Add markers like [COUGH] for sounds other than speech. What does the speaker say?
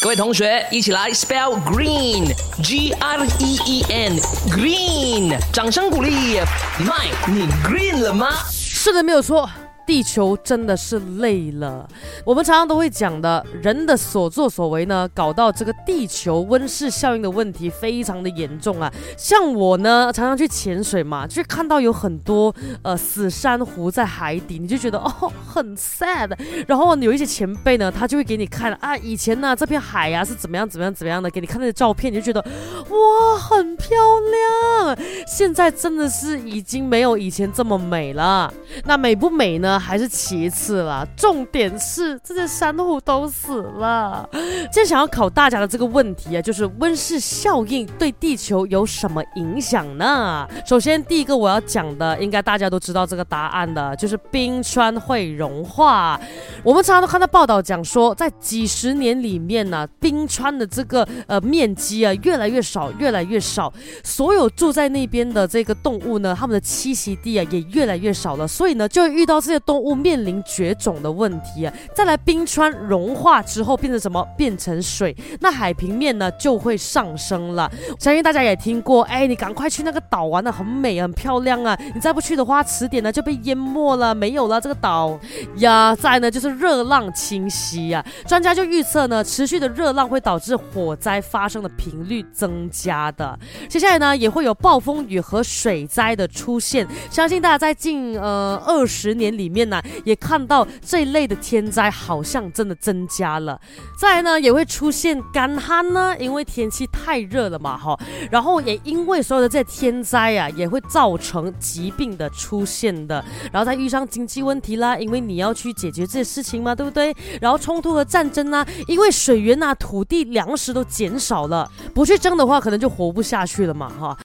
各位同学，一起来 spell green，G R E E N，green，掌声鼓励。Mike，，你 green 了吗？是的，没有错。地球真的是累了，我们常常都会讲的，人的所作所为呢，搞到这个地球温室效应的问题非常的严重啊。像我呢，常常去潜水嘛，就看到有很多呃死珊瑚在海底，你就觉得 [LAUGHS] 哦很 sad。然后有一些前辈呢，他就会给你看啊，以前呢这片海呀是怎么样怎么样怎么样的，给你看那些照片，你就觉得哇很漂亮。现在真的是已经没有以前这么美了。那美不美呢？还是其次了，重点是这些珊瑚都死了。现在想要考大家的这个问题啊，就是温室效应对地球有什么影响呢？首先，第一个我要讲的，应该大家都知道这个答案的，就是冰川会融化。我们常常都看到报道讲说，在几十年里面呢，冰川的这个呃面积啊越来越少，越来越少，所有住在那边的这个动物呢，它们的栖息地啊也越来越少了，所以呢，就会遇到这些。动物面临绝种的问题啊！再来，冰川融化之后变成什么？变成水，那海平面呢就会上升了。相信大家也听过，哎，你赶快去那个岛玩的很美很漂亮啊！你再不去的话，迟点呢就被淹没了，没有了这个岛呀。再呢就是热浪侵袭啊，专家就预测呢，持续的热浪会导致火灾发生的频率增加的。接下来呢也会有暴风雨和水灾的出现。相信大家在近呃二十年里面。呢也看到这一类的天灾好像真的增加了，再呢也会出现干旱呢，因为天气太热了嘛哈，然后也因为所有的这些天灾啊，也会造成疾病的出现的，然后再遇上经济问题啦，因为你要去解决这些事情嘛，对不对？然后冲突和战争啊，因为水源啊、土地、粮食都减少了，不去争的话，可能就活不下去了嘛哈。